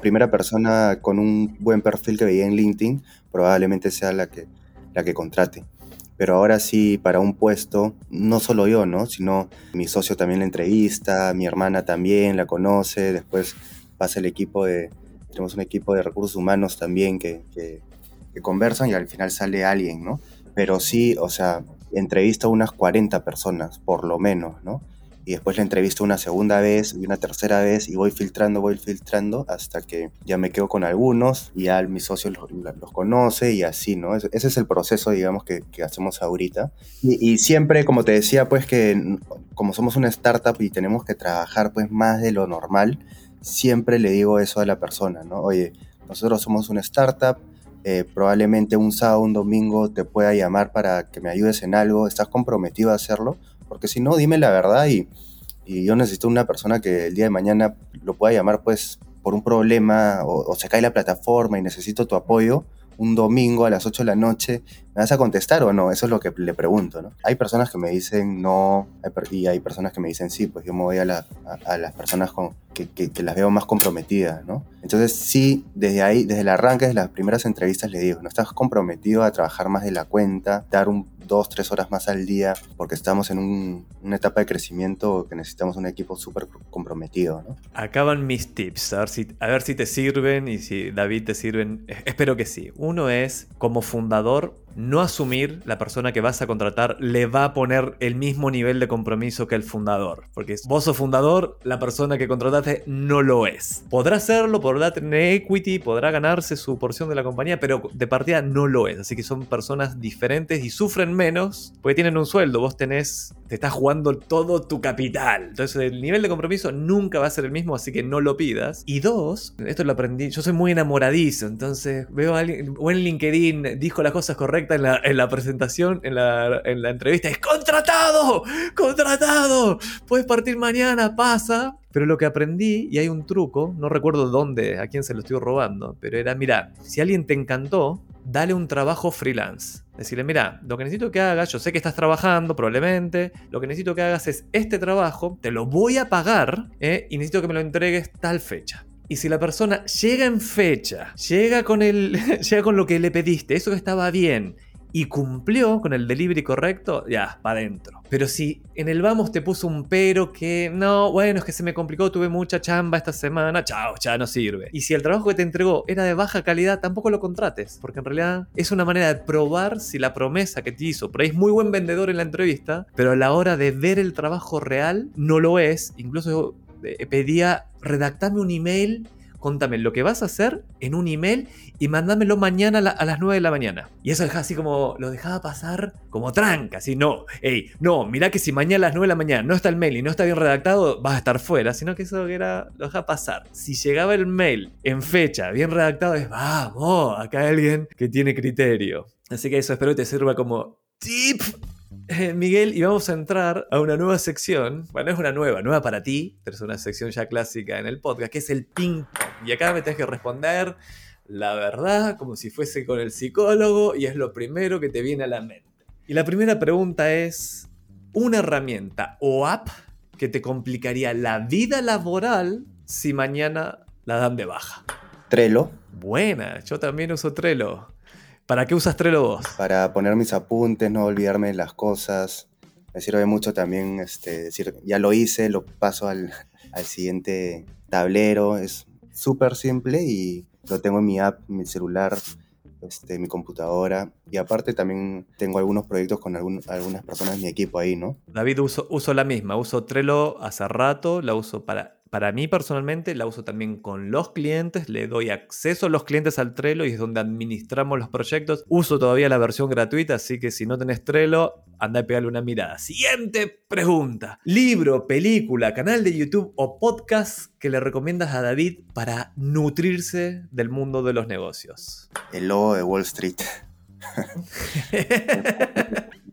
primera persona con un buen perfil que veía en LinkedIn probablemente sea la que, la que contrate. Pero ahora sí, para un puesto, no solo yo, ¿no? Sino mi socio también la entrevista, mi hermana también la conoce, después pasa el equipo de, tenemos un equipo de recursos humanos también que, que, que conversan y al final sale alguien, ¿no? Pero sí, o sea, entrevisto a unas 40 personas, por lo menos, ¿no? Y después la entrevisto una segunda vez y una tercera vez y voy filtrando, voy filtrando hasta que ya me quedo con algunos y ya mi socio los, los conoce y así, ¿no? Ese, es el proceso, digamos, que, que hacemos ahorita. Y, y, siempre, como te decía, pues que como somos una startup y tenemos que trabajar pues más de lo normal, siempre le digo eso a la persona, ¿no? Oye, nosotros somos una startup, eh, probablemente un sábado, un domingo te pueda llamar para que me ayudes en algo, ¿estás comprometido a hacerlo? Porque si no, dime la verdad y, y, yo necesito una persona que el día de mañana lo pueda llamar pues por un problema o, se cae la plataforma y necesito tu apoyo un domingo a las 8 de la noche, ¿me vas a contestar o no? Eso es lo que le pregunto, ¿no? Hay personas que me dicen no y hay personas que me dicen sí, pues yo me voy a, la, a, a las personas que, las veo más comprometidas, ¿no? Entonces sí, desde ahí, desde el arranque, desde las primeras entrevistas le digo, no estás comprometido a trabajar más de la cuenta, dar un dos, tres horas más al día, porque estamos en un, una etapa de crecimiento que necesitamos un equipo súper comprometido, ¿no? Acaban mis tips, a ver, si, a ver si te sirven y si David te sirven, espero que sí. Uno es, como fundador, no asumir la persona que vas a contratar le va a poner el mismo nivel de compromiso que el fundador. Porque vos sos fundador, la persona que contrataste no lo es. Podrá serlo, podrá tener equity, podrá ganarse su porción de la compañía, pero de partida no lo es. Así que son personas diferentes y sufren menos porque tienen un sueldo. Vos tenés, te estás jugando todo tu capital. Entonces el nivel de compromiso nunca va a ser el mismo, así que no lo pidas. Y dos, esto lo aprendí, yo soy muy enamoradizo, entonces veo a alguien, o en LinkedIn dijo las cosas correctas en la, en la presentación, en la, en la, entrevista, es contratado, contratado, puedes partir mañana, pasa. Pero lo que aprendí, y hay un truco, no recuerdo dónde, a quién se lo estoy robando, pero era, mira, si alguien te encantó, dale un trabajo freelance. Decirle, mira, lo que necesito que hagas, yo sé que estás trabajando probablemente, lo que necesito que hagas es este trabajo, te lo voy a pagar ¿eh? y necesito que me lo entregues tal fecha. Y si la persona llega en fecha, llega con, el, llega con lo que le pediste, eso que estaba bien, y cumplió con el delivery correcto, ya, para adentro. Pero si en el vamos te puso un pero que no, bueno, es que se me complicó, tuve mucha chamba esta semana, chao, ya no sirve. Y si el trabajo que te entregó era de baja calidad, tampoco lo contrates, porque en realidad es una manera de probar si la promesa que te hizo, por ahí es muy buen vendedor en la entrevista, pero a la hora de ver el trabajo real no lo es. Incluso pedía, redactame un email contame lo que vas a hacer en un email y mándamelo mañana a, la, a, las 9 de la mañana. Y eso así como, lo dejaba pasar como tranca, así, no, hey, no, mirá que si mañana a las 9 de la mañana no está el mail y no está bien redactado, vas a estar fuera, sino que eso era, lo dejaba pasar. Si llegaba el mail en fecha, bien redactado, es, vamos, acá hay alguien que tiene criterio. Así que eso espero que te sirva como tip Miguel, y vamos a entrar a una nueva sección. Bueno, es una nueva, nueva para ti, pero es una sección ya clásica en el podcast, que es el ping pong. Y acá me tenés que responder la verdad, como si fuese con el psicólogo, y es lo primero que te viene a la mente. Y la primera pregunta es: ¿una herramienta o app que te complicaría la vida laboral si mañana la dan de baja? Trello. Buena, yo también uso Trello. ¿Para qué usas Trello vos? Para poner mis apuntes, no olvidarme de las cosas. Me sirve mucho también este, decir, ya lo hice, lo paso al, al siguiente tablero. Es súper simple y, lo tengo en mi app, mi celular, este, mi computadora. Y aparte también tengo algunos proyectos con algunas personas de mi equipo ahí, ¿no? David, uso, uso la misma. Uso Trello hace rato, la uso para para mí personalmente la uso también con los clientes, le doy acceso a los clientes al Trello y es donde administramos los proyectos. Uso todavía la versión gratuita, así que si no tenés Trello, anda a pegarle una mirada. Siguiente pregunta. Libro, película, canal de YouTube o podcast que le recomiendas a David para nutrirse del mundo de los negocios. El lobo de Wall Street.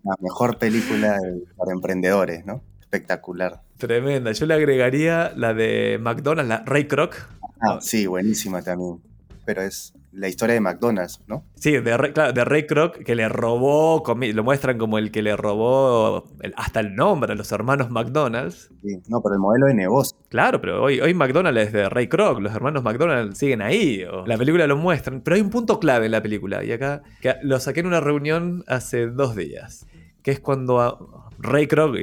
la mejor película para emprendedores, ¿no? Espectacular. Tremenda. Yo le agregaría la de McDonald's, la Ray Kroc. Ah, sí, buenísima también. Pero es la historia de McDonald's, ¿no? Sí, de, Ray Kroc, que le robó, lo muestran como el que le robó hasta el nombre a los hermanos McDonald's. Sí, no, pero el modelo de negocio. Claro, pero hoy, hoy McDonald's es de Ray Kroc, los hermanos McDonald's siguen ahí. la película lo muestran, pero hay un punto clave en la película, y acá que lo saqué en una reunión hace dos días, que es cuando Ray Kroc,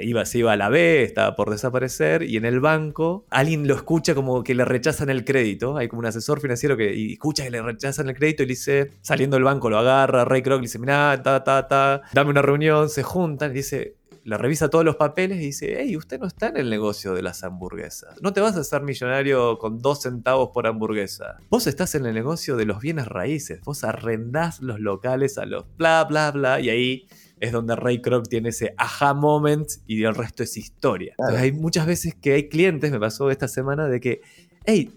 iba, se iba a la B, estaba por desaparecer, y en el banco alguien lo escucha como que le rechazan el crédito. Hay como un asesor financiero que escucha que le rechazan el crédito y le dice, saliendo del banco, lo agarra, Ray Kroc le dice, mira, ta, ta, ta, dame una reunión, se juntan, y dice, le revisa todos los papeles y dice, hey, usted no está en el negocio de las hamburguesas. No te vas a hacer millonario con dos centavos por hamburguesa. Vos estás en el negocio de los bienes raíces. Vos arrendás los locales a los bla, bla, bla. Y ahí es donde Ray Kroc tiene ese aha moment y el resto es historia. hay muchas veces que hay clientes, me pasó esta semana, de que, hey,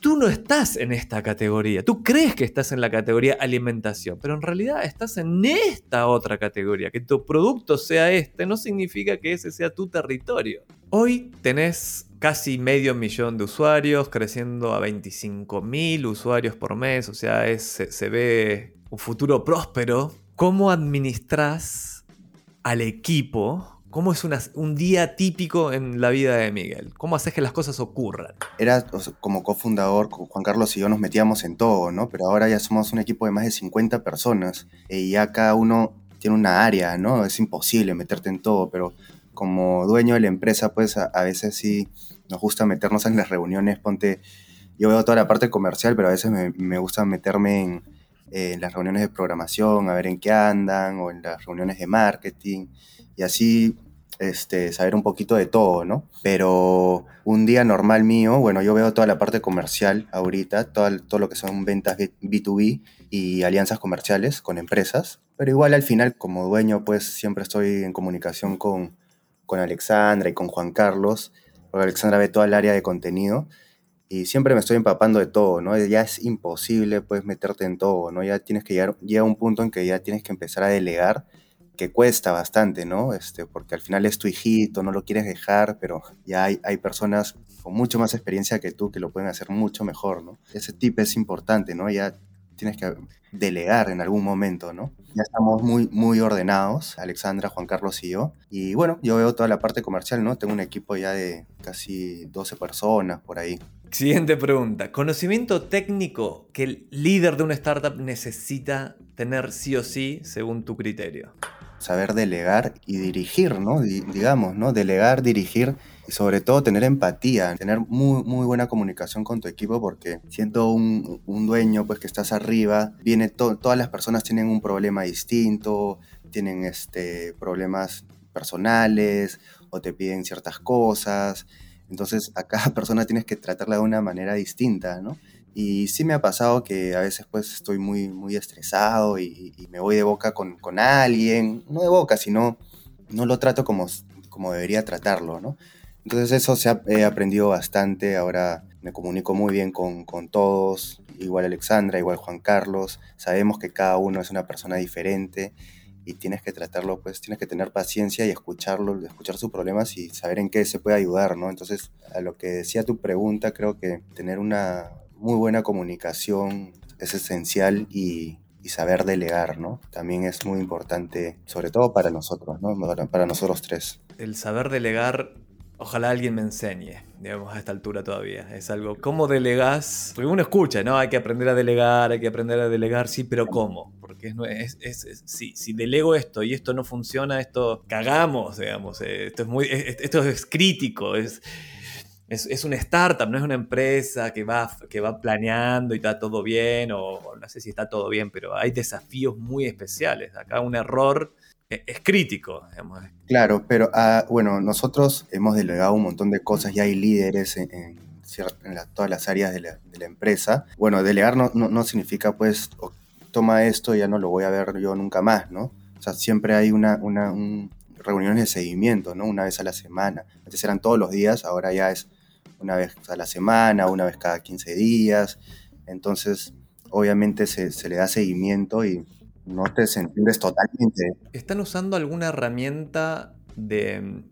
tú no estás en esta categoría, tú crees que estás en la categoría alimentación, pero en realidad estás en esta otra categoría. Que tu producto sea este no significa que ese sea tu territorio. Hoy tenés casi medio millón de usuarios, creciendo a 25 mil usuarios por mes, o sea, se ve un futuro próspero ¿Cómo administras al equipo? ¿Cómo es un día típico en la vida de Miguel? ¿Cómo haces que las cosas ocurran? Era como cofundador, Juan Carlos y yo nos metíamos en todo, ¿no? Pero ahora ya somos un equipo de más de 50 personas y ya cada uno tiene una área, ¿no? Es imposible meterte en todo, pero como dueño de la empresa, pues a, veces sí nos gusta meternos en las reuniones. Ponte, yo veo toda la parte comercial, pero a veces me gusta meterme en eh, en las reuniones de programación, a ver en qué andan, o en las reuniones de marketing, y así este, saber un poquito de todo, ¿no? Pero un día normal mío, bueno, yo veo toda la parte comercial ahorita, todo, todo lo que son ventas B2B y alianzas comerciales con empresas, pero igual al final como dueño pues siempre estoy en comunicación con, con Alexandra y con Juan Carlos, porque Alexandra ve toda el área de contenido y siempre me estoy empapando de todo, ¿no? Ya es imposible, pues, meterte en todo, ¿no? Ya tienes que llegar, llega un punto en que ya tienes que empezar a delegar, que cuesta bastante, ¿no? Este, porque al final es tu hijito, no lo quieres dejar, pero ya hay, hay personas con mucho más experiencia que tú que lo pueden hacer mucho mejor, ¿no? Ese tip es importante, ¿no? Ya tienes que delegar en algún momento, ¿no? Ya estamos muy, muy ordenados, Alexandra, Juan Carlos y yo. Y bueno, yo veo toda la parte comercial, ¿no? Tengo un equipo ya de casi 12 personas por ahí. Siguiente pregunta. Conocimiento técnico que el líder de una startup necesita tener sí o sí según tu criterio. Saber delegar y dirigir, ¿no? digamos, ¿no? Delegar, dirigir y sobre todo tener empatía, tener muy, muy buena comunicación con tu equipo porque siendo un, dueño pues que estás arriba, viene todas las personas tienen un problema distinto, tienen este, problemas personales o te piden ciertas cosas, entonces a cada persona tienes que tratarla de una manera distinta, ¿no? Y sí me ha pasado que a veces pues estoy muy, muy estresado y, me voy de boca con, con, alguien, no de boca, sino no lo trato como, como debería tratarlo, ¿no? Entonces eso se ha, aprendido bastante, ahora me comunico muy bien con, con, todos, igual Alexandra, igual Juan Carlos, sabemos que cada uno es una persona diferente y tienes que tratarlo, pues tienes que tener paciencia y escucharlo, escuchar sus problemas y saber en qué se puede ayudar, ¿no? Entonces, a lo que decía tu pregunta, creo que tener una muy buena comunicación es esencial y, y saber delegar, ¿no? También es muy importante, sobre todo para nosotros, ¿no? Para nosotros tres. El saber delegar Ojalá alguien me enseñe, digamos, a esta altura todavía. Es algo, ¿cómo delegás? Porque uno escucha, ¿no? Hay que aprender a delegar, hay que aprender a delegar, sí, pero ¿cómo? Porque es, es, es, si delego esto y esto no funciona, esto cagamos, digamos. Eh, esto es muy, esto es crítico, es es, es una startup, no es una empresa que va, que va planeando y está todo bien, o no sé si está todo bien, pero hay desafíos muy especiales. Acá un error es, crítico. Digamos. Claro, pero ah, bueno, nosotros hemos delegado un montón de cosas y hay líderes en, todas las áreas de la, de la, empresa. Bueno, delegar no, no, no significa pues, toma esto ya no lo voy a ver yo nunca más, ¿no? O sea, siempre hay una, una un, reuniones de seguimiento, ¿no? Una vez a la semana. Antes eran todos los días, ahora ya es una vez a la semana, una vez cada 15 días. Entonces, obviamente se, se le da seguimiento y no te entiendes totalmente. ¿Están usando alguna herramienta de,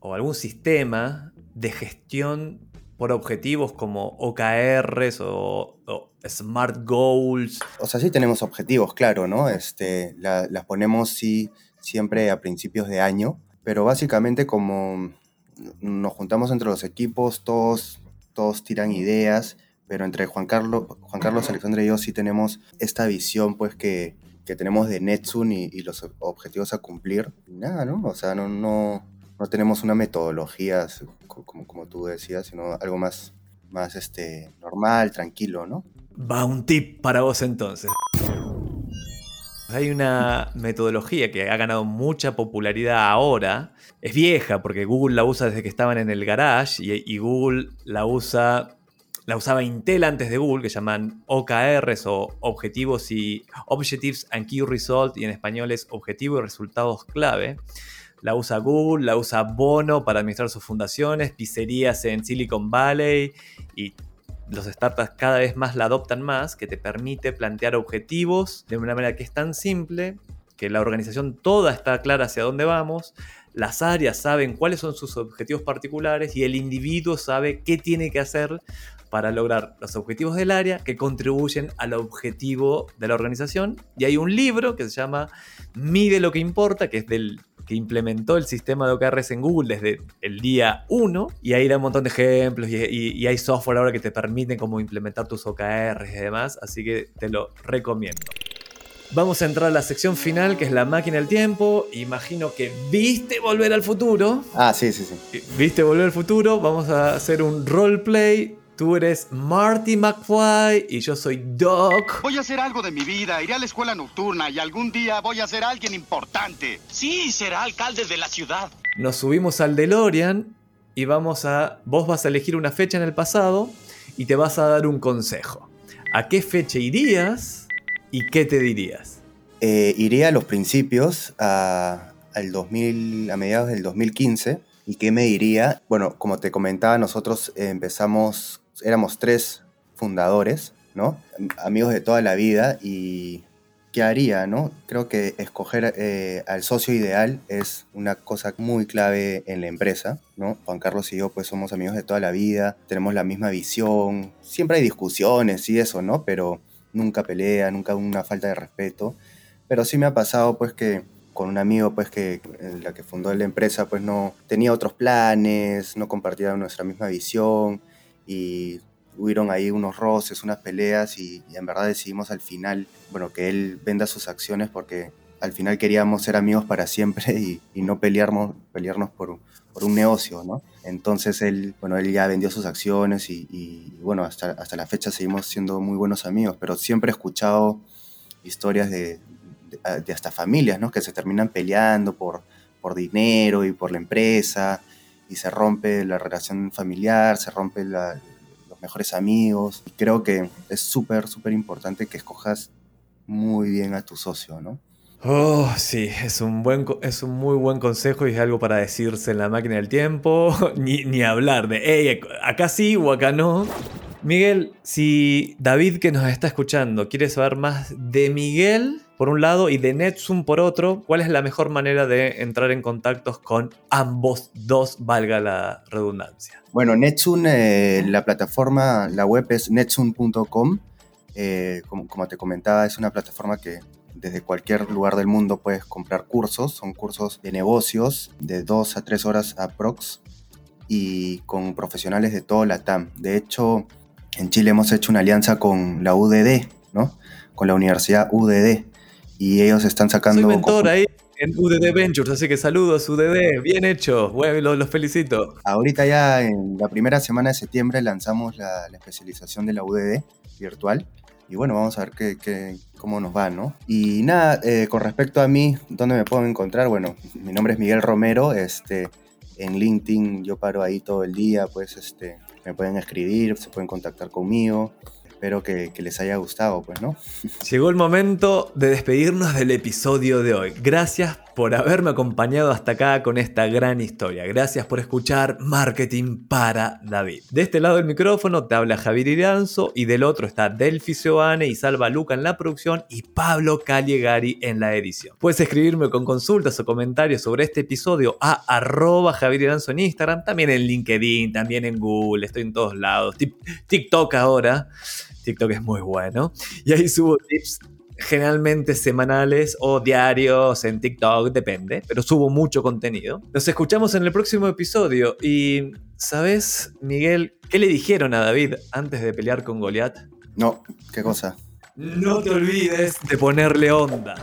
o algún sistema de gestión por objetivos como OKRs o, o, Smart Goals? O sea, sí tenemos objetivos, claro, ¿no? Este, la, las ponemos sí siempre a principios de año, pero básicamente como nos juntamos entre los equipos, todos, todos tiran ideas, pero entre Juan Carlos, Juan Carlos, Alexandre y yo sí tenemos esta visión pues que, que tenemos de Netsun y, los objetivos a cumplir. nada, ¿no? O sea, no, no, no tenemos una metodología como, como tú decías, sino algo más, más este, normal, tranquilo, ¿no? Va un tip para vos entonces. Hay una metodología que ha ganado mucha popularidad ahora. Es vieja porque Google la usa desde que estaban en el garage y Google la usa la usaba Intel antes de Google, que llaman OKRs o Objetivos y Objectives and Key Result, y en español es Objetivo y Resultados Clave. La usa Google, la usa Bono para administrar sus fundaciones, pizzerías en Silicon Valley y los startups cada vez más la adoptan más, que te permite plantear objetivos de una manera que es tan simple, que la organización toda está clara hacia dónde vamos, las áreas saben cuáles son sus objetivos particulares y el individuo sabe qué tiene que hacer para lograr los objetivos del área que contribuyen al objetivo de la organización. Y hay un libro que se llama Mide lo que importa, que es del que implementó el sistema de OKRs en Google desde el día 1 y ahí da un montón de ejemplos y, y, y, hay software ahora que te permiten como implementar tus OKRs y demás, así que te lo recomiendo. Vamos a entrar a la sección final que es la máquina del tiempo. Imagino que viste volver al futuro. Ah, sí, sí, sí. Viste volver al futuro. Vamos a hacer un roleplay Tú eres Marty McFly y yo soy Doc. Voy a hacer algo de mi vida, iré a la escuela nocturna y algún día voy a ser alguien importante. Sí, será alcalde de la ciudad. Nos subimos al DeLorean y vamos a... Vos vas a elegir una fecha en el pasado y te vas a dar un consejo. ¿A qué fecha irías y qué te dirías? Eh, iría a los principios, a, al 2000, a mediados del 2015. ¿Y qué me diría? Bueno, como te comentaba, nosotros empezamos éramos tres fundadores, ¿no? Amigos de toda la vida y ¿qué haría, no? Creo que escoger eh, al socio ideal es una cosa muy clave en la empresa, ¿no? Juan Carlos y yo pues somos amigos de toda la vida, tenemos la misma visión, siempre hay discusiones y eso, ¿no? Pero nunca pelea, nunca una falta de respeto. Pero sí me ha pasado pues que con un amigo pues que la que fundó la empresa pues no tenía otros planes, no compartía nuestra misma visión y hubieron ahí unos roces, unas peleas y, en verdad decidimos al final, bueno, que él venda sus acciones porque al final queríamos ser amigos para siempre y, y no pelearnos, pelearnos por, un negocio, ¿no? Entonces él, bueno, él ya vendió sus acciones y, y, bueno, hasta, hasta la fecha seguimos siendo muy buenos amigos, pero siempre he escuchado historias de, de, de hasta familias, ¿no? Que se terminan peleando por, por dinero y por la empresa y se rompe la relación familiar, se rompe los mejores amigos. Y creo que es súper, súper importante que escojas muy bien a tu socio, ¿no? Oh, sí, es un, buen, es un muy buen consejo y es algo para decirse en la máquina del tiempo, ni, ni hablar de, hey, acá sí o acá no. Miguel, si David que nos está escuchando quiere saber más de Miguel, por un lado y de Netsum por otro, ¿cuál es la mejor manera de entrar en contactos con ambos dos, valga la redundancia? Bueno, Netsum, eh, la plataforma, la web es netsum.com. Eh, como, te comentaba, es una plataforma que desde cualquier lugar del mundo puedes comprar cursos. Son cursos de negocios de 2 a 3 horas aprox y con profesionales de todo la TAM. De hecho, en Chile hemos hecho una alianza con la UDD, ¿no? Con la Universidad UDD y ellos están sacando... Soy mentor ahí. en UDD Ventures, así que saludos UDD, bien hecho, bueno, los, felicito. Ahorita ya en la primera semana de septiembre lanzamos la, especialización de la UDD virtual y bueno, vamos a ver qué, cómo nos va, ¿no? Y nada, eh, con respecto a mí, ¿dónde me puedo encontrar? Bueno, mi nombre es Miguel Romero, este, en LinkedIn yo paro ahí todo el día, pues este, me pueden escribir, se pueden contactar conmigo espero que, les haya gustado, pues, ¿no? Llegó el momento de despedirnos del episodio de hoy. Gracias por haberme acompañado hasta acá con esta gran historia. Gracias por escuchar Marketing para David. De este lado del micrófono te habla Javier Iranzo y del otro está Delphi Seoane y Salva Luca en la producción y Pablo Caligari en la edición. Puedes escribirme con consultas o comentarios sobre este episodio a arroba Javier Iranzo en Instagram, también en LinkedIn, también en Google, estoy en todos lados, TikTok ahora. TikTok es muy bueno. Y ahí subo tips generalmente semanales o diarios en TikTok, depende, pero subo mucho contenido. Nos escuchamos en el próximo episodio y, ¿sabes, Miguel, qué le dijeron a David antes de pelear con Goliat? No, ¿qué cosa? No te olvides de ponerle onda.